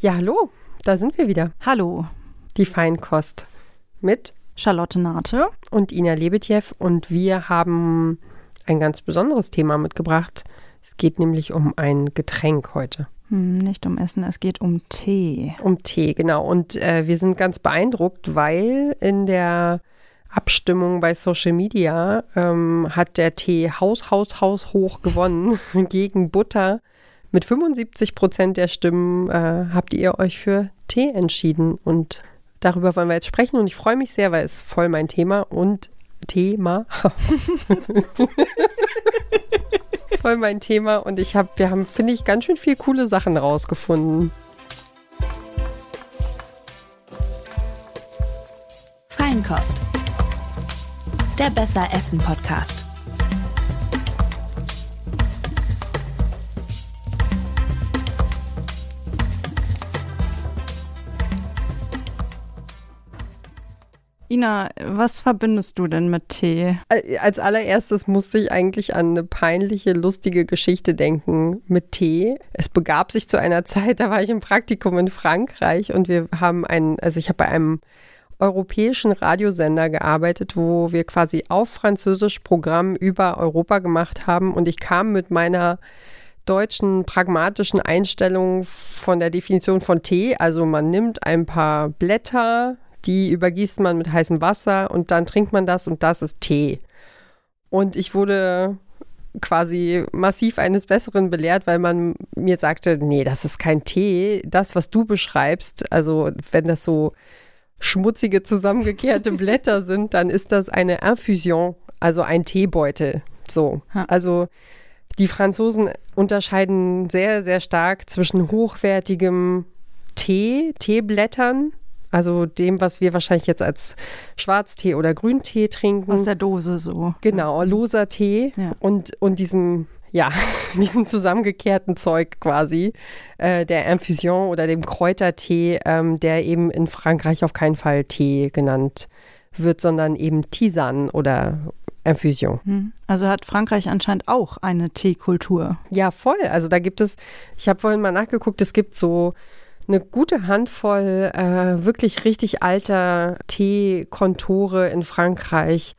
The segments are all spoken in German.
Ja, hallo, da sind wir wieder. Hallo, Die Feinkost mit Charlotte Nate. und Ina Lebetjew und wir haben ein ganz besonderes Thema mitgebracht. Es geht nämlich um ein Getränk heute. Hm, nicht um Essen, es geht um Tee. Um Tee, genau. Und äh, wir sind ganz beeindruckt, weil in der Abstimmung bei Social Media ähm, hat der Tee Haus, Haus, Haus hoch gewonnen gegen Butter. Mit 75 Prozent der Stimmen äh, habt ihr euch für Tee entschieden. Und darüber wollen wir jetzt sprechen. Und ich freue mich sehr, weil es voll mein Thema und Thema. voll mein Thema. Und ich habe, wir haben, finde ich, ganz schön viel coole Sachen rausgefunden. Feinkost. Der Besser Essen Podcast. Ina, was verbindest du denn mit Tee? Als allererstes musste ich eigentlich an eine peinliche, lustige Geschichte denken mit Tee. Es begab sich zu einer Zeit, da war ich im Praktikum in Frankreich und wir haben einen, also ich habe bei einem europäischen Radiosender gearbeitet, wo wir quasi auf Französisch Programm über Europa gemacht haben und ich kam mit meiner deutschen pragmatischen Einstellung von der Definition von Tee. Also man nimmt ein paar Blätter, die übergießt man mit heißem Wasser und dann trinkt man das und das ist Tee. Und ich wurde quasi massiv eines Besseren belehrt, weil man mir sagte, nee, das ist kein Tee. Das, was du beschreibst, also wenn das so schmutzige zusammengekehrte Blätter sind, dann ist das eine Infusion, also ein Teebeutel. So. Also die Franzosen unterscheiden sehr, sehr stark zwischen hochwertigem Tee, Teeblättern, also dem, was wir wahrscheinlich jetzt als Schwarztee oder Grüntee trinken. Aus der Dose so. Genau, loser Tee Ja. und, und diesem, ja, diesem zusammengekehrten Zeug quasi, äh, der Infusion oder dem Kräutertee, ähm, der eben in Frankreich auf keinen Fall Tee genannt wird, sondern eben Tisane oder Infusion. Hm. Also hat Frankreich anscheinend auch eine Teekultur. Ja, voll. Also da gibt es, ich habe vorhin mal nachgeguckt, es gibt so eine gute Handvoll äh, wirklich richtig alter Teekontore in Frankreich.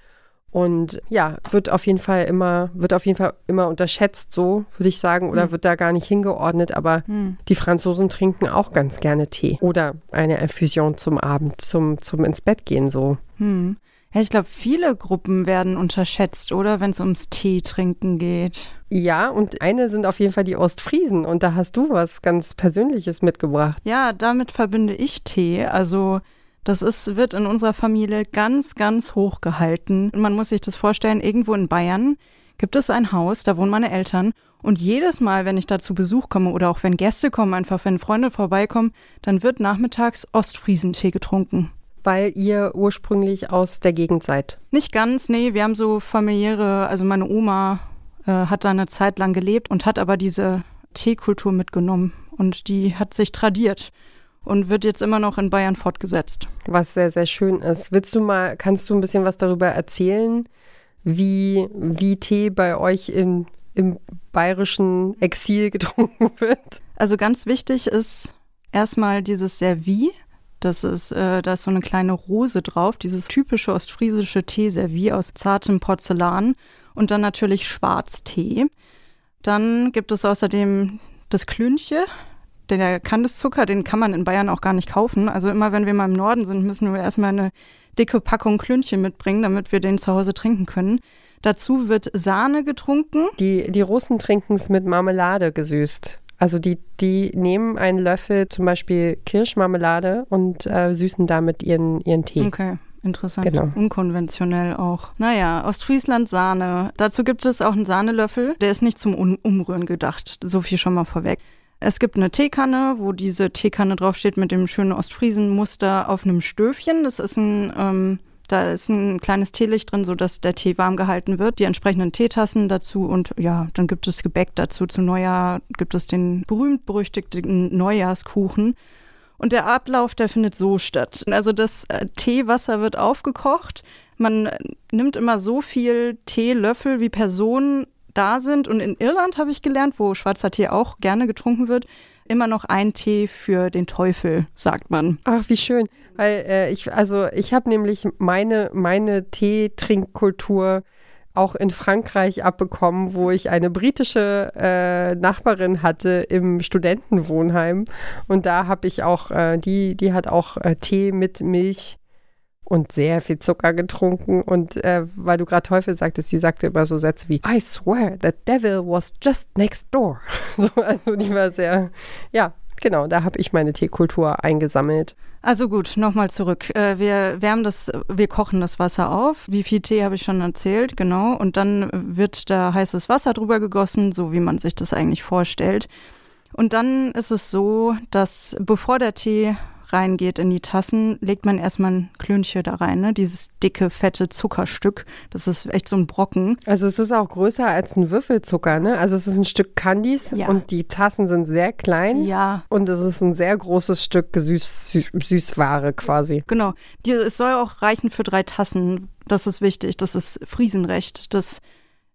Und ja, wird auf jeden Fall immer, wird auf jeden Fall immer unterschätzt, so würde ich sagen, oder Hm. wird da gar nicht hingeordnet. Aber Hm. die Franzosen trinken auch ganz gerne Tee oder eine Infusion zum Abend, zum, zum ins Bett gehen so. Hm. Ja, ich glaube, viele Gruppen werden unterschätzt, oder? Wenn es ums Tee trinken geht. Ja, und eine sind auf jeden Fall die Ostfriesen. Und da hast du was ganz Persönliches mitgebracht. Ja, damit verbinde ich Tee. Also das ist, wird in unserer Familie ganz, ganz hoch gehalten. Und man muss sich das vorstellen, irgendwo in Bayern gibt es ein Haus, da wohnen meine Eltern. Und jedes Mal, wenn ich da zu Besuch komme oder auch wenn Gäste kommen, einfach wenn Freunde vorbeikommen, dann wird nachmittags Ostfriesentee getrunken. Weil ihr ursprünglich aus der Gegend seid. Nicht ganz, nee, wir haben so familiäre, also meine Oma äh, hat da eine Zeit lang gelebt und hat aber diese Teekultur mitgenommen und die hat sich tradiert und wird jetzt immer noch in Bayern fortgesetzt. was sehr, sehr schön ist. Willst du mal, kannst du ein bisschen was darüber erzählen, wie, wie Tee bei euch im, im bayerischen Exil getrunken wird? Also ganz wichtig ist erstmal dieses Servie. Das ist, äh, da ist so eine kleine Rose drauf, dieses typische ostfriesische Teeservie aus zartem Porzellan und dann natürlich Schwarztee. Dann gibt es außerdem das Klünche, der Kandiszucker, den kann man in Bayern auch gar nicht kaufen. Also immer wenn wir mal im Norden sind, müssen wir erstmal eine dicke Packung Klünche mitbringen, damit wir den zu Hause trinken können. Dazu wird Sahne getrunken. Die, die Russen trinken es mit Marmelade gesüßt. Also die, die nehmen einen Löffel zum Beispiel Kirschmarmelade und äh, süßen damit ihren, ihren Tee. Okay, interessant. Genau. Unkonventionell auch. Naja, Ostfriesland Sahne. Dazu gibt es auch einen Sahnelöffel. Der ist nicht zum Un Umrühren gedacht. So viel schon mal vorweg. Es gibt eine Teekanne, wo diese Teekanne draufsteht mit dem schönen Ostfriesen-Muster auf einem Stöfchen. Das ist ein, ähm, da ist ein kleines Teelicht drin, sodass der Tee warm gehalten wird. Die entsprechenden Teetassen dazu und ja, dann gibt es Gebäck dazu. Zu Neujahr gibt es den berühmt-berüchtigten Neujahrskuchen. Und der Ablauf, der findet so statt. Also das äh, Teewasser wird aufgekocht. Man äh, nimmt immer so viel Teelöffel, wie Personen da sind. Und in Irland habe ich gelernt, wo schwarzer Tee auch gerne getrunken wird, immer noch ein Tee für den Teufel, sagt man. Ach, wie schön. Weil äh, ich, also ich habe nämlich meine, meine Teetrinkkultur auch in Frankreich abbekommen, wo ich eine britische äh, Nachbarin hatte im Studentenwohnheim. Und da habe ich auch, äh, die, die hat auch äh, Tee mit Milch und sehr viel Zucker getrunken. Und äh, weil du gerade Teufel sagtest, die sagte immer so Sätze wie I swear the devil was just next door. So, also die war sehr, ja, genau, da habe ich meine Teekultur eingesammelt. Also gut, nochmal zurück. Äh, wir wärmen das, wir kochen das Wasser auf. Wie viel Tee habe ich schon erzählt, genau. Und dann wird da heißes Wasser drüber gegossen, so wie man sich das eigentlich vorstellt. Und dann ist es so, dass bevor der Tee reingeht in die Tassen, legt man erstmal ein Klönchen da rein, ne? dieses dicke, fette Zuckerstück. Das ist echt so ein Brocken. Also es ist auch größer als ein Würfelzucker, ne? Also es ist ein Stück Candies ja. und die Tassen sind sehr klein. Ja. Und es ist ein sehr großes Stück Süß Süßware quasi. Genau. Die, es soll auch reichen für drei Tassen. Das ist wichtig. Das ist Friesenrecht. Das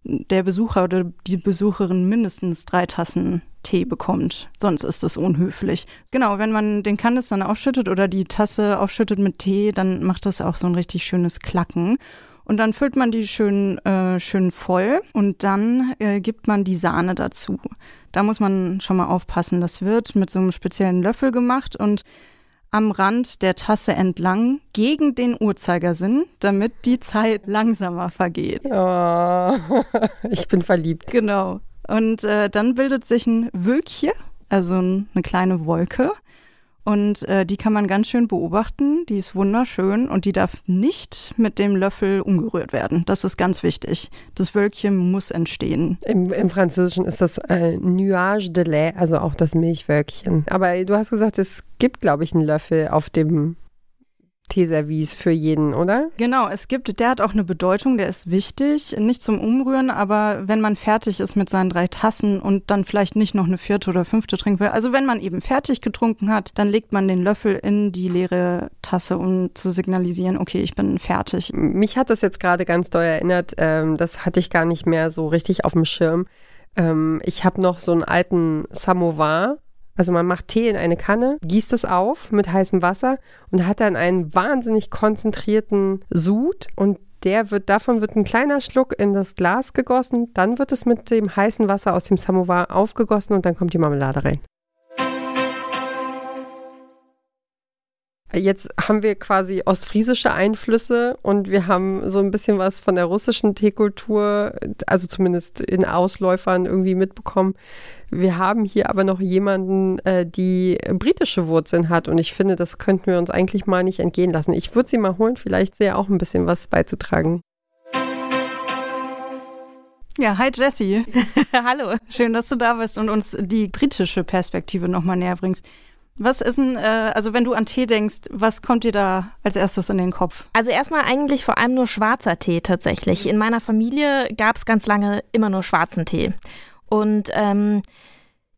der Besucher oder die Besucherin mindestens drei Tassen Tee bekommt. Sonst ist das unhöflich. Genau, wenn man den Kandis dann aufschüttet oder die Tasse aufschüttet mit Tee, dann macht das auch so ein richtig schönes Klacken. Und dann füllt man die schön, äh, schön voll und dann äh, gibt man die Sahne dazu. Da muss man schon mal aufpassen. Das wird mit so einem speziellen Löffel gemacht und am Rand der Tasse entlang gegen den Uhrzeigersinn, damit die Zeit langsamer vergeht. Oh, ich bin verliebt. Genau. Und äh, dann bildet sich ein Wölkchen, also eine kleine Wolke. Und äh, die kann man ganz schön beobachten. Die ist wunderschön und die darf nicht mit dem Löffel umgerührt werden. Das ist ganz wichtig. Das Wölkchen muss entstehen. Im, im Französischen ist das äh, Nuage de lait, also auch das Milchwölkchen. Aber du hast gesagt, es gibt, glaube ich, einen Löffel auf dem Teeservice für jeden, oder? Genau, es gibt, der hat auch eine Bedeutung, der ist wichtig, nicht zum Umrühren, aber wenn man fertig ist mit seinen drei Tassen und dann vielleicht nicht noch eine vierte oder fünfte trinken will, also wenn man eben fertig getrunken hat, dann legt man den Löffel in die leere Tasse, um zu signalisieren, okay, ich bin fertig. Mich hat das jetzt gerade ganz doll erinnert, ähm, das hatte ich gar nicht mehr so richtig auf dem Schirm. Ähm, ich habe noch so einen alten Samovar also man macht Tee in eine Kanne, gießt es auf mit heißem Wasser und hat dann einen wahnsinnig konzentrierten Sud und der wird, davon wird ein kleiner Schluck in das Glas gegossen, dann wird es mit dem heißen Wasser aus dem Samovar aufgegossen und dann kommt die Marmelade rein. Jetzt haben wir quasi ostfriesische Einflüsse und wir haben so ein bisschen was von der russischen Teekultur, also zumindest in Ausläufern irgendwie mitbekommen. Wir haben hier aber noch jemanden, äh, die britische Wurzeln hat und ich finde, das könnten wir uns eigentlich mal nicht entgehen lassen. Ich würde sie mal holen, vielleicht sehr auch ein bisschen was beizutragen. Ja, hi Jessie. Hallo. Schön, dass du da bist und uns die britische Perspektive nochmal näher bringst. Was ist denn, äh, also wenn du an Tee denkst, was kommt dir da als erstes in den Kopf? Also erstmal eigentlich vor allem nur schwarzer Tee tatsächlich. In meiner Familie gab es ganz lange immer nur schwarzen Tee. Und ähm,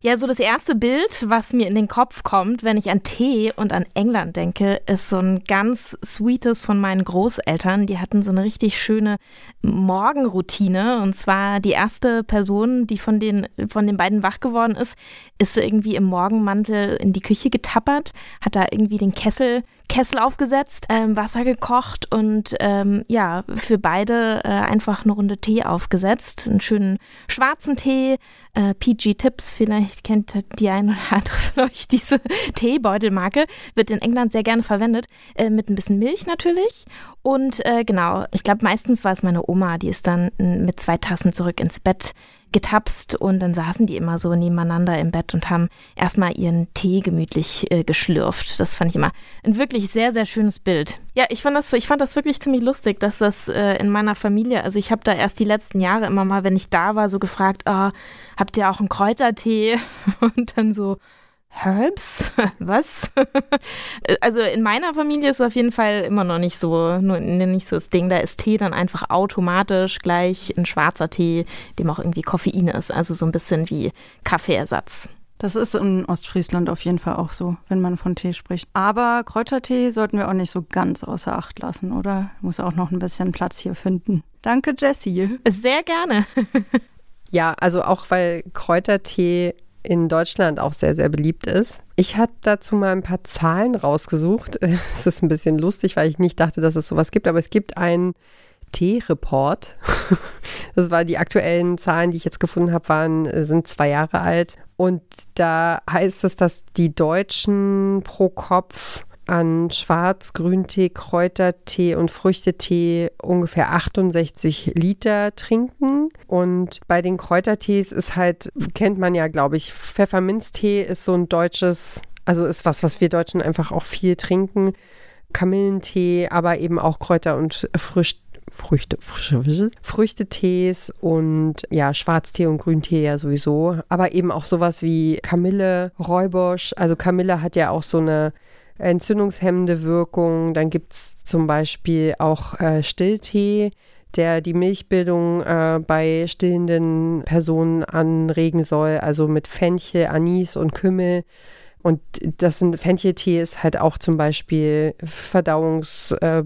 ja, so das erste Bild, was mir in den Kopf kommt, wenn ich an Tee und an England denke, ist so ein ganz sweetes von meinen Großeltern. Die hatten so eine richtig schöne Morgenroutine. Und zwar die erste Person, die von den, von den beiden wach geworden ist, ist irgendwie im Morgenmantel in die Küche getappert, hat da irgendwie den Kessel Kessel aufgesetzt, ähm, Wasser gekocht und ähm, ja, für beide äh, einfach eine Runde Tee aufgesetzt. Einen schönen schwarzen Tee. Äh, PG Tips, vielleicht kennt die eine oder andere von euch diese Teebeutelmarke. Wird in England sehr gerne verwendet. Äh, mit ein bisschen Milch natürlich. Und äh, genau, ich glaube, meistens war es meine Oma, die ist dann mit zwei Tassen zurück ins Bett getapst und dann saßen die immer so nebeneinander im Bett und haben erstmal ihren Tee gemütlich äh, geschlürft. Das fand ich immer ein wirklich sehr, sehr schönes Bild. Ja, ich fand das, ich fand das wirklich ziemlich lustig, dass das äh, in meiner Familie, also ich habe da erst die letzten Jahre immer mal, wenn ich da war, so gefragt, oh, habt ihr auch einen Kräutertee? Und dann so, Herbs? Was? also in meiner Familie ist es auf jeden Fall immer noch nicht so, nur nicht so das Ding. Da ist Tee dann einfach automatisch gleich ein schwarzer Tee, dem auch irgendwie Koffein ist. Also so ein bisschen wie Kaffeeersatz. Das ist in Ostfriesland auf jeden Fall auch so, wenn man von Tee spricht. Aber Kräutertee sollten wir auch nicht so ganz außer Acht lassen, oder? Muss auch noch ein bisschen Platz hier finden. Danke, Jessie. Sehr gerne. ja, also auch weil Kräutertee in Deutschland auch sehr, sehr beliebt ist. Ich habe dazu mal ein paar Zahlen rausgesucht. Es ist ein bisschen lustig, weil ich nicht dachte, dass es sowas gibt, aber es gibt einen T-Report. Das war die aktuellen Zahlen, die ich jetzt gefunden habe, waren, sind zwei Jahre alt. Und da heißt es, dass die Deutschen pro Kopf an Schwarz-, Grüntee, Kräutertee und Früchtetee ungefähr 68 Liter trinken. Und bei den Kräutertees ist halt, kennt man ja, glaube ich, Pfefferminztee ist so ein deutsches, also ist was, was wir Deutschen einfach auch viel trinken. Kamillentee, aber eben auch Kräuter und Frisch, Früchte, Früchtetees und ja, Schwarztee und Grüntee ja sowieso. Aber eben auch sowas wie Kamille, Räubosch. Also Kamille hat ja auch so eine entzündungshemmende Wirkung. Dann gibt es zum Beispiel auch äh, Stilltee, der die Milchbildung äh, bei stillenden Personen anregen soll, also mit Fenchel, Anis und Kümmel. Und das sind, Fencheltee ist halt auch zum Beispiel Verdauungs, äh,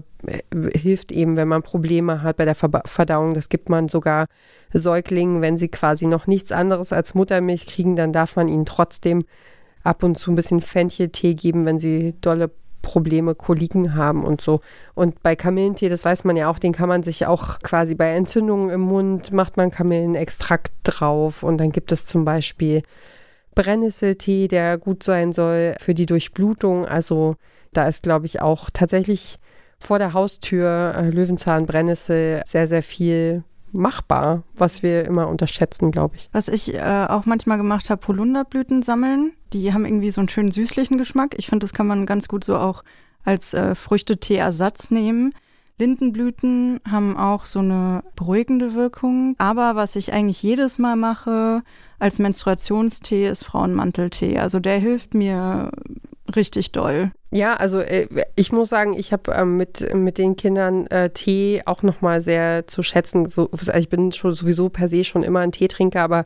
hilft eben, wenn man Probleme hat bei der Verdauung. Das gibt man sogar Säuglingen, wenn sie quasi noch nichts anderes als Muttermilch kriegen, dann darf man ihnen trotzdem ab und zu ein bisschen Fencheltee geben, wenn sie dolle Probleme, Koliken haben und so. Und bei Kamillentee, das weiß man ja auch, den kann man sich auch quasi bei Entzündungen im Mund, macht man Kamillenextrakt drauf. Und dann gibt es zum Beispiel Brennnesseltee, der gut sein soll für die Durchblutung. Also da ist, glaube ich, auch tatsächlich vor der Haustür äh, Löwenzahn, Brennnessel sehr, sehr viel machbar, was wir immer unterschätzen, glaube ich. Was ich äh, auch manchmal gemacht habe, Holunderblüten sammeln. Die haben irgendwie so einen schönen süßlichen Geschmack. Ich finde, das kann man ganz gut so auch als äh, Früchtetee-Ersatz nehmen. Lindenblüten haben auch so eine beruhigende Wirkung. Aber was ich eigentlich jedes Mal mache als Menstruationstee, ist Frauenmanteltee. Also der hilft mir richtig doll. Ja, also äh, ich muss sagen, ich habe ähm, mit, mit den Kindern äh, Tee auch nochmal sehr zu schätzen. Also ich bin schon sowieso per se schon immer ein Teetrinker, aber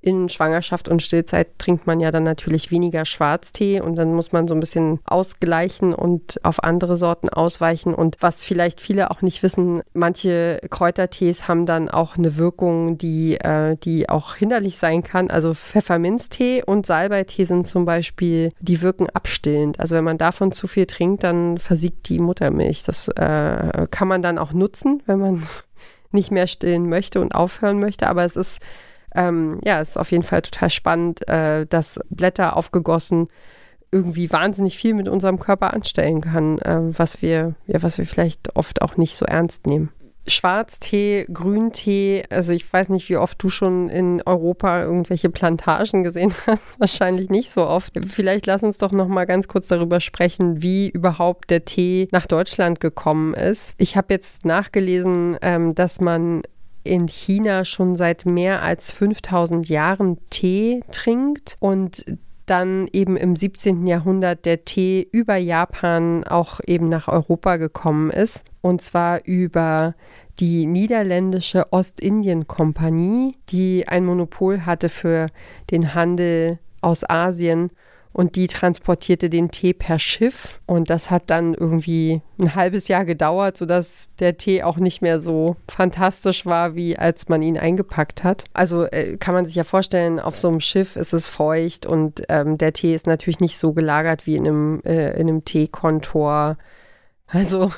in Schwangerschaft und Stillzeit trinkt man ja dann natürlich weniger Schwarztee und dann muss man so ein bisschen ausgleichen und auf andere Sorten ausweichen. Und was vielleicht viele auch nicht wissen, manche Kräutertees haben dann auch eine Wirkung, die, äh, die auch hinderlich sein kann. Also Pfefferminztee und Salbeitee sind zum Beispiel, die wirken abstillend. Also wenn man davon zu viel trinkt, dann versiegt die Muttermilch. Das äh, kann man dann auch nutzen, wenn man nicht mehr stillen möchte und aufhören möchte. Aber es ist ähm, ja, ist auf jeden Fall total spannend, äh, dass Blätter aufgegossen irgendwie wahnsinnig viel mit unserem Körper anstellen kann, äh, was wir, ja, was wir vielleicht oft auch nicht so ernst nehmen. Schwarztee, Grüntee, also ich weiß nicht, wie oft du schon in Europa irgendwelche Plantagen gesehen hast, wahrscheinlich nicht so oft. Vielleicht lass uns doch noch mal ganz kurz darüber sprechen, wie überhaupt der Tee nach Deutschland gekommen ist. Ich habe jetzt nachgelesen, ähm, dass man in China schon seit mehr als 5000 Jahren Tee trinkt und dann eben im 17. Jahrhundert der Tee über Japan auch eben nach Europa gekommen ist. Und zwar über die niederländische Ostindien-Kompanie, die ein Monopol hatte für den Handel aus Asien und die transportierte den Tee per Schiff und das hat dann irgendwie ein halbes Jahr gedauert, sodass der Tee auch nicht mehr so fantastisch war, wie als man ihn eingepackt hat. Also äh, kann man sich ja vorstellen, auf so einem Schiff ist es feucht und ähm, der Tee ist natürlich nicht so gelagert wie in einem, äh, in einem Teekontor also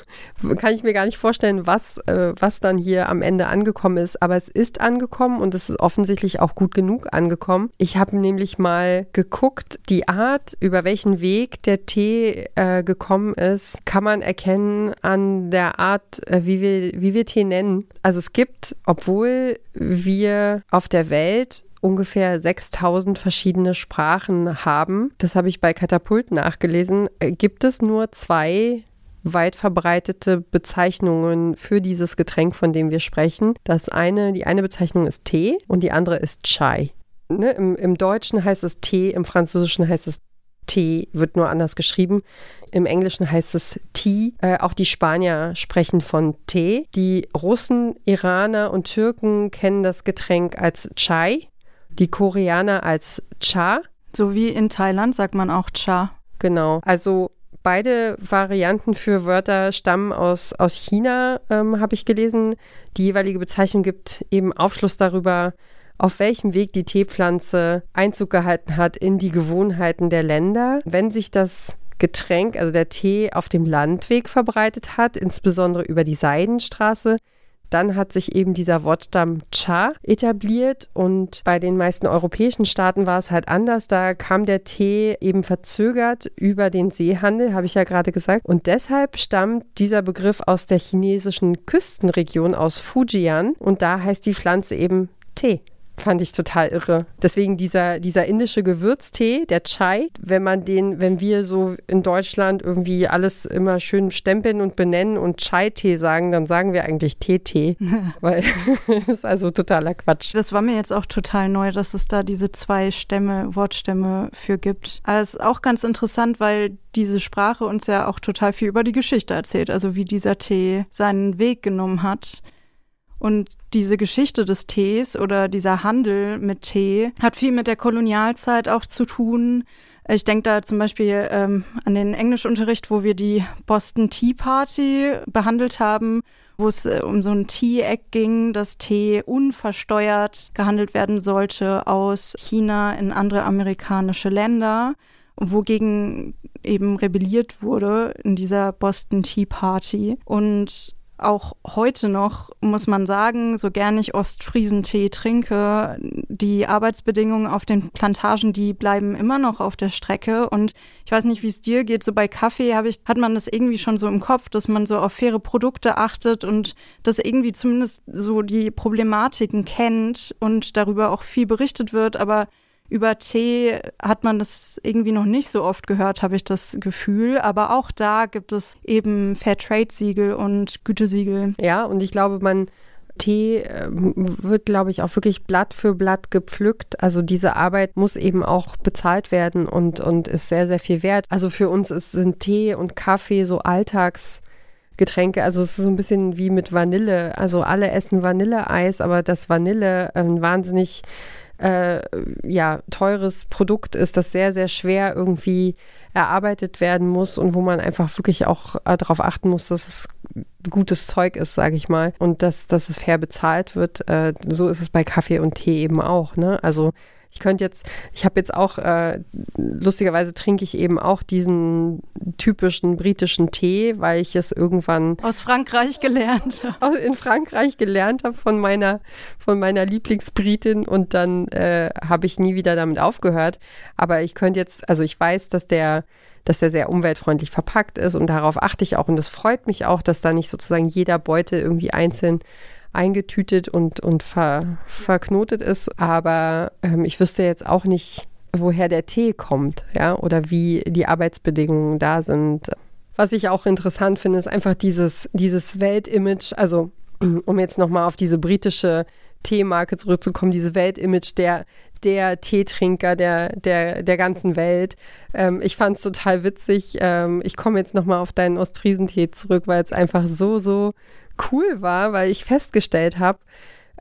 kann ich mir gar nicht vorstellen, was, äh, was dann hier am Ende angekommen ist. Aber es ist angekommen und es ist offensichtlich auch gut genug angekommen. Ich habe nämlich mal geguckt, die Art, über welchen Weg der Tee äh, gekommen ist, kann man erkennen an der Art, äh, wie, wir, wie wir Tee nennen. Also es gibt, obwohl wir auf der Welt ungefähr 6000 verschiedene Sprachen haben, das habe ich bei Katapult nachgelesen, äh, gibt es nur zwei weit verbreitete Bezeichnungen für dieses Getränk, von dem wir sprechen. Das eine, die eine Bezeichnung ist Tee und die andere ist Chai. Ne, im, Im Deutschen heißt es Tee, im Französischen heißt es Tee, wird nur anders geschrieben. Im Englischen heißt es Tea. Äh, auch die Spanier sprechen von Tee. Die Russen, Iraner und Türken kennen das Getränk als Chai. Die Koreaner als Cha. So wie in Thailand sagt man auch Cha. Genau. Also Beide Varianten für Wörter stammen aus, aus China, ähm, habe ich gelesen. Die jeweilige Bezeichnung gibt eben Aufschluss darüber, auf welchem Weg die Teepflanze Einzug gehalten hat in die Gewohnheiten der Länder. Wenn sich das Getränk, also der Tee, auf dem Landweg verbreitet hat, insbesondere über die Seidenstraße, dann hat sich eben dieser Wortstamm Cha etabliert und bei den meisten europäischen Staaten war es halt anders. Da kam der Tee eben verzögert über den Seehandel, habe ich ja gerade gesagt. Und deshalb stammt dieser Begriff aus der chinesischen Küstenregion aus Fujian und da heißt die Pflanze eben Tee. Fand ich total irre. Deswegen dieser, dieser indische Gewürztee, der Chai, wenn man den, wenn wir so in Deutschland irgendwie alles immer schön stempeln und benennen und Chai-Tee sagen, dann sagen wir eigentlich Tee-Tee. weil das ist also totaler Quatsch. Das war mir jetzt auch total neu, dass es da diese zwei Stämme, Wortstämme für gibt. Aber es ist auch ganz interessant, weil diese Sprache uns ja auch total viel über die Geschichte erzählt, also wie dieser Tee seinen Weg genommen hat. Und diese Geschichte des Tees oder dieser Handel mit Tee hat viel mit der Kolonialzeit auch zu tun. Ich denke da zum Beispiel ähm, an den Englischunterricht, wo wir die Boston Tea Party behandelt haben, wo es äh, um so ein Tea-Eck ging, dass Tee unversteuert gehandelt werden sollte aus China in andere amerikanische Länder, wogegen eben rebelliert wurde in dieser Boston Tea Party. Und auch heute noch, muss man sagen, so gern ich Ostfriesentee trinke, die Arbeitsbedingungen auf den Plantagen, die bleiben immer noch auf der Strecke. Und ich weiß nicht, wie es dir geht. So bei Kaffee ich, hat man das irgendwie schon so im Kopf, dass man so auf faire Produkte achtet und dass irgendwie zumindest so die Problematiken kennt und darüber auch viel berichtet wird. Aber über Tee hat man das irgendwie noch nicht so oft gehört, habe ich das Gefühl. Aber auch da gibt es eben Fairtrade-Siegel und Gütesiegel. Ja, und ich glaube, man Tee äh, wird, glaube ich, auch wirklich Blatt für Blatt gepflückt. Also diese Arbeit muss eben auch bezahlt werden und, und ist sehr, sehr viel wert. Also für uns ist, sind Tee und Kaffee so Alltagsgetränke. Also es ist so ein bisschen wie mit Vanille. Also alle essen Vanilleeis, aber das Vanille ähm, wahnsinnig äh, ja, teures Produkt ist, das sehr, sehr schwer irgendwie erarbeitet werden muss und wo man einfach wirklich auch äh, darauf achten muss, dass es gutes Zeug ist, sage ich mal, und dass, dass es fair bezahlt wird. Äh, so ist es bei Kaffee und Tee eben auch. Ne? Also ich könnte jetzt, ich habe jetzt auch, äh, lustigerweise trinke ich eben auch diesen typischen britischen Tee, weil ich es irgendwann aus Frankreich gelernt habe. In Frankreich gelernt habe von meiner, von meiner Lieblingsbritin und dann äh, habe ich nie wieder damit aufgehört. Aber ich könnte jetzt, also ich weiß, dass der dass der sehr umweltfreundlich verpackt ist und darauf achte ich auch und das freut mich auch, dass da nicht sozusagen jeder Beutel irgendwie einzeln eingetütet und, und ver, verknotet ist. Aber ähm, ich wüsste jetzt auch nicht, woher der Tee kommt, ja, oder wie die Arbeitsbedingungen da sind. Was ich auch interessant finde, ist einfach dieses, dieses Weltimage, also um jetzt nochmal auf diese britische Teemarke zurückzukommen, dieses Weltimage der, der Teetrinker der, der, der ganzen Welt. Ähm, ich fand es total witzig. Ähm, ich komme jetzt nochmal auf deinen Ostfriesentee zurück, weil es einfach so, so cool war, weil ich festgestellt habe,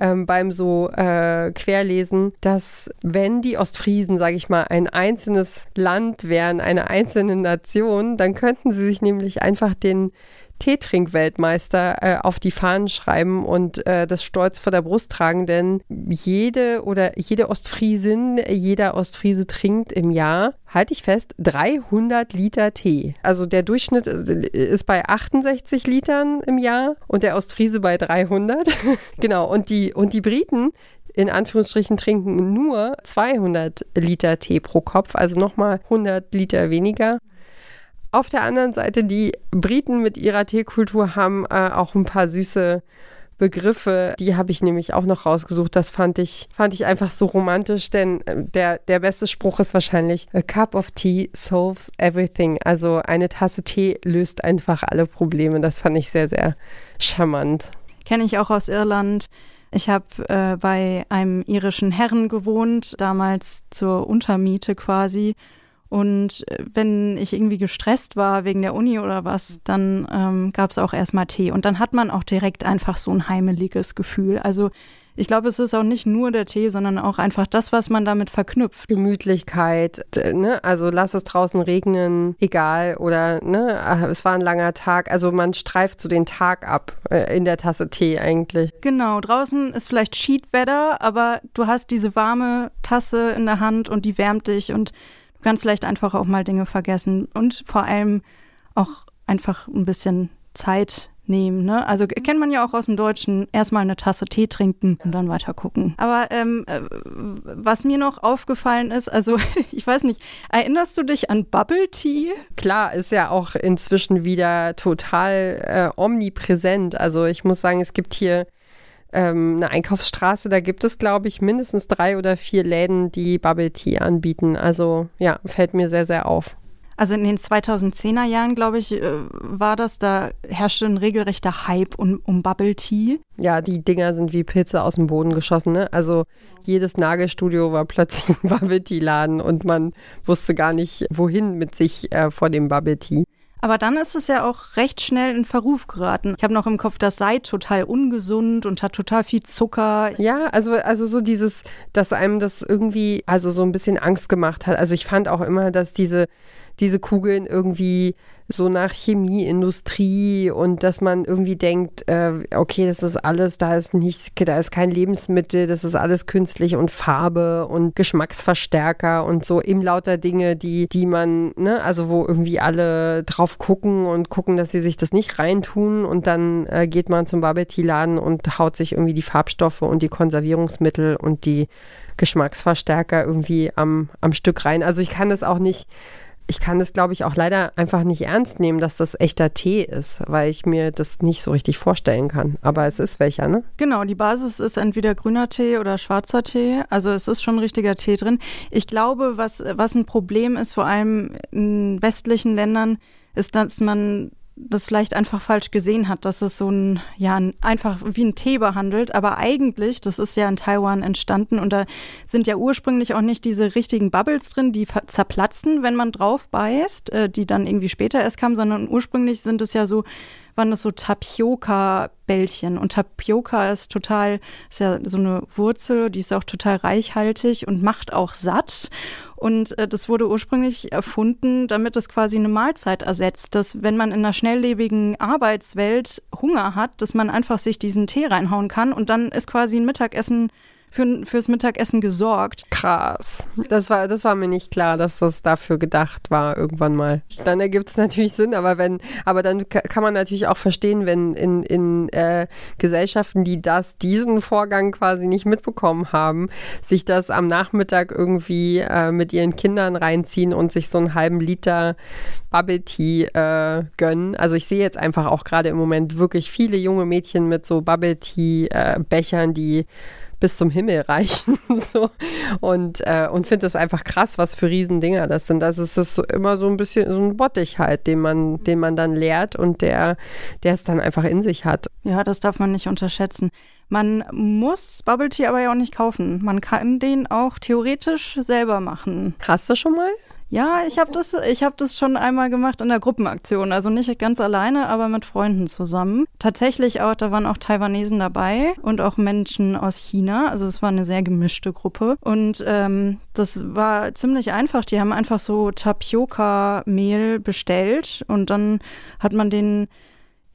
ähm, beim so äh, Querlesen, dass wenn die Ostfriesen, sage ich mal, ein einzelnes Land wären, eine einzelne Nation, dann könnten sie sich nämlich einfach den Teetrink-Weltmeister äh, auf die Fahnen schreiben und äh, das stolz vor der Brust tragen, denn jede oder jede Ostfriesin, jeder Ostfriese trinkt im Jahr, halte ich fest, 300 Liter Tee. Also der Durchschnitt ist bei 68 Litern im Jahr und der Ostfriese bei 300. genau, und die, und die Briten, in Anführungsstrichen trinken nur 200 Liter Tee pro Kopf, also nochmal 100 Liter weniger. Auf der anderen Seite, die Briten mit ihrer Teekultur haben äh, auch ein paar süße Begriffe, die habe ich nämlich auch noch rausgesucht. Das fand ich, fand ich einfach so romantisch, denn äh, der, der beste Spruch ist wahrscheinlich, a cup of tea solves everything. Also eine Tasse Tee löst einfach alle Probleme. Das fand ich sehr, sehr charmant. Kenne ich auch aus Irland. Ich habe äh, bei einem irischen Herren gewohnt, damals zur Untermiete quasi. Und äh, wenn ich irgendwie gestresst war wegen der Uni oder was, dann ähm, gab es auch erstmal Tee. Und dann hat man auch direkt einfach so ein heimeliges Gefühl. Also Ich glaube, es ist auch nicht nur der Tee, sondern auch einfach das, was man damit verknüpft. Gemütlichkeit, ne? Also lass es draußen regnen, egal. Oder ne, ah, es war ein langer Tag. Also man streift so den Tag ab äh, in der Tasse Tee eigentlich. Genau, draußen ist vielleicht Sheetwetter, aber du hast diese warme Tasse in der Hand und die wärmt dich und du kannst vielleicht einfach auch mal Dinge vergessen und vor allem auch einfach ein bisschen Zeit nehmen. Ne? Also kennt man ja auch aus dem Deutschen, erstmal eine Tasse Tee trinken und dann weiter gucken. Aber ähm, äh, was mir noch aufgefallen ist, also ich weiß nicht, erinnerst du dich an Bubble Tea? Klar, ist ja auch inzwischen wieder total äh, omnipräsent. Also ich muss sagen, es gibt hier ähm, eine Einkaufsstraße, da gibt es, glaube ich, mindestens drei oder vier Läden, die Bubble Tea anbieten. Also ja, fällt mir sehr, sehr auf. Also in den 2010er Jahren, glaube ich, äh, war das, da herrschte ein regelrechter Hype um, um Bubble Tea. Ja, die Dinger sind wie Pilze aus dem Boden geschossen. Ne? Also jedes Nagelstudio war plötzlich ein Bubble Tea Laden und man wusste gar nicht, wohin mit sich äh, vor dem Bubble Tea. Aber dann ist es ja auch recht schnell in Verruf geraten. Ich habe noch im Kopf, das sei total ungesund und hat total viel Zucker. Ja, also, also so dieses, dass einem das irgendwie, also so ein bisschen Angst gemacht hat. Also ich fand auch immer, dass diese diese Kugeln irgendwie so nach Chemieindustrie und dass man irgendwie denkt, äh, okay, das ist alles, da ist nicht, da ist kein Lebensmittel, das ist alles künstlich und Farbe und Geschmacksverstärker und so eben lauter Dinge, die, die man, ne, also wo irgendwie alle drauf gucken und gucken, dass sie sich das nicht reintun und dann äh, geht man zum Bubble Laden und haut sich irgendwie die Farbstoffe und die Konservierungsmittel und die Geschmacksverstärker irgendwie am, am Stück rein. Also ich kann das auch nicht ich kann das, glaube ich, auch leider einfach nicht ernst nehmen, dass das echter Tee ist, weil ich mir das nicht so richtig vorstellen kann. Aber es ist welcher, ne? Genau, die Basis ist entweder grüner Tee oder schwarzer Tee. Also es ist schon richtiger Tee drin. Ich glaube, was, was ein Problem ist, vor allem in westlichen Ländern, ist, dass man das vielleicht einfach falsch gesehen hat, dass es so ein, ja, einfach wie ein Tee behandelt. Aber eigentlich, das ist ja in Taiwan entstanden und da sind ja ursprünglich auch nicht diese richtigen Bubbles drin, die zerplatzen, wenn man drauf beißt, äh, die dann irgendwie später erst kamen, sondern ursprünglich sind es ja so waren das so Tapioca-Bällchen. Und Tapioca ist total, ist ja so eine Wurzel, die ist auch total reichhaltig und macht auch satt. Und äh, das wurde ursprünglich erfunden, damit es quasi eine Mahlzeit ersetzt, dass wenn man in einer schnelllebigen Arbeitswelt Hunger hat, dass man einfach sich diesen Tee reinhauen kann und dann ist quasi ein Mittagessen für, fürs Mittagessen gesorgt. Krass. Das war, das war mir nicht klar, dass das dafür gedacht war irgendwann mal. Dann ergibt es natürlich Sinn, aber wenn, aber dann kann man natürlich auch verstehen, wenn in, in äh, Gesellschaften, die das, diesen Vorgang quasi nicht mitbekommen haben, sich das am Nachmittag irgendwie äh, mit ihren Kindern reinziehen und sich so einen halben Liter Bubble Tea äh, gönnen. Also ich sehe jetzt einfach auch gerade im Moment wirklich viele junge Mädchen mit so Bubble Tea äh, die bis zum Himmel reichen. so. Und, äh, und finde es einfach krass, was für Riesendinger das sind. Also es ist so immer so ein bisschen so ein Bottich halt, den man, den man dann lehrt und der, der es dann einfach in sich hat. Ja, das darf man nicht unterschätzen. Man muss Bubble Tea aber ja auch nicht kaufen. Man kann den auch theoretisch selber machen. Hast du schon mal? Ja, ich habe das, ich hab das schon einmal gemacht in der Gruppenaktion. Also nicht ganz alleine, aber mit Freunden zusammen. Tatsächlich auch, da waren auch Taiwanesen dabei und auch Menschen aus China. Also es war eine sehr gemischte Gruppe. Und ähm, das war ziemlich einfach. Die haben einfach so Tapioca-Mehl bestellt und dann hat man den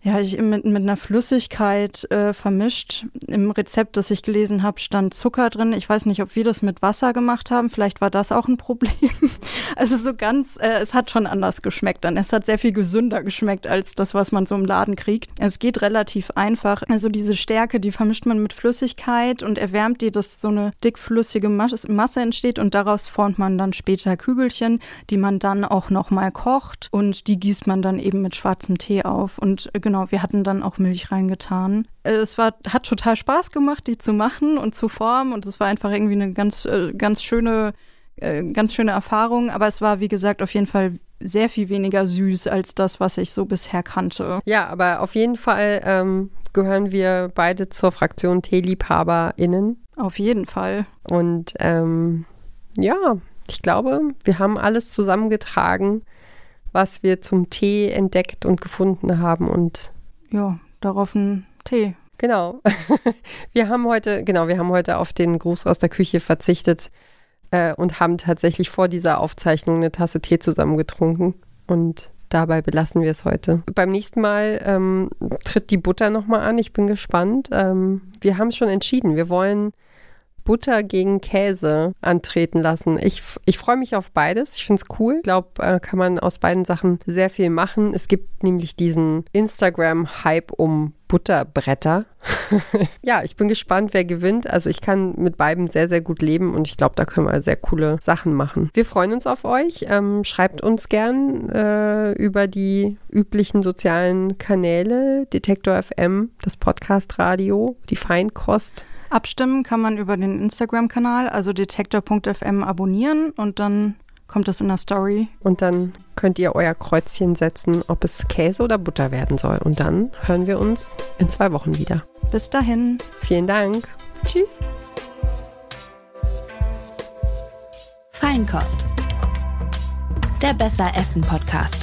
ja, ich mit, mit einer Flüssigkeit äh, vermischt. Im Rezept, das ich gelesen habe, stand Zucker drin. Ich weiß nicht, ob wir das mit Wasser gemacht haben. Vielleicht war das auch ein Problem. also so ganz, äh, es hat schon anders geschmeckt. Dann es hat sehr viel gesünder geschmeckt als das, was man so im Laden kriegt. Es geht relativ einfach. Also diese Stärke, die vermischt man mit Flüssigkeit und erwärmt die, dass so eine dickflüssige Masse entsteht und daraus formt man dann später Kügelchen, die man dann auch nochmal kocht und die gießt man dann eben mit schwarzem Tee auf und genau genau, wir hatten dann auch Milch reingetan. Äh, es war, hat total Spaß gemacht, die zu machen und zu formen und es war einfach irgendwie eine ganz, äh, ganz schöne, äh, ganz schöne Erfahrung. Aber es war, wie gesagt, auf jeden Fall sehr viel weniger süß als das, was ich so bisher kannte. Ja, aber auf jeden Fall ähm, gehören wir beide zur Fraktion TeeliebhaberInnen. Auf jeden Fall. Und ähm, ja, ich glaube, wir haben alles zusammengetragen, was wir zum Tee entdeckt und gefunden haben und ja, darauf ein Tee. genau. Wir haben heute, genau, wir haben heute auf den Gruß aus der Küche verzichtet äh, und haben tatsächlich vor dieser Aufzeichnung eine Tasse Tee zusammen getrunken. Und dabei belassen wir es heute. Beim nächsten Mal ähm, tritt die Butter nochmal an. Ich bin gespannt. Ähm, wir haben es schon entschieden. Wir wollen Butter gegen Käse antreten lassen. Ich, ich freue mich auf beides. Ich finde es cool. Ich glaube, äh, kann man aus beiden Sachen sehr viel machen. Es gibt nämlich diesen Instagram-Hype um Butterbretter. ja, ich bin gespannt, wer gewinnt. Also ich kann mit beiden sehr, sehr gut leben und ich glaube, da können wir sehr coole Sachen machen. Wir freuen uns auf euch. Ähm, schreibt uns gern äh, über die üblichen sozialen Kanäle, Detektor FM, das Podcast Radio, die Feinkost. Abstimmen kann man über den Instagram-Kanal, also detektor.fm abonnieren und dann kommt das in der Story. Und dann könnt ihr euer Kreuzchen setzen, ob es Käse oder Butter werden soll. Und dann hören wir uns in zwei Wochen wieder. Bis dahin. Vielen Dank. Tschüss. Feinkost. Der Besser Essen Podcast.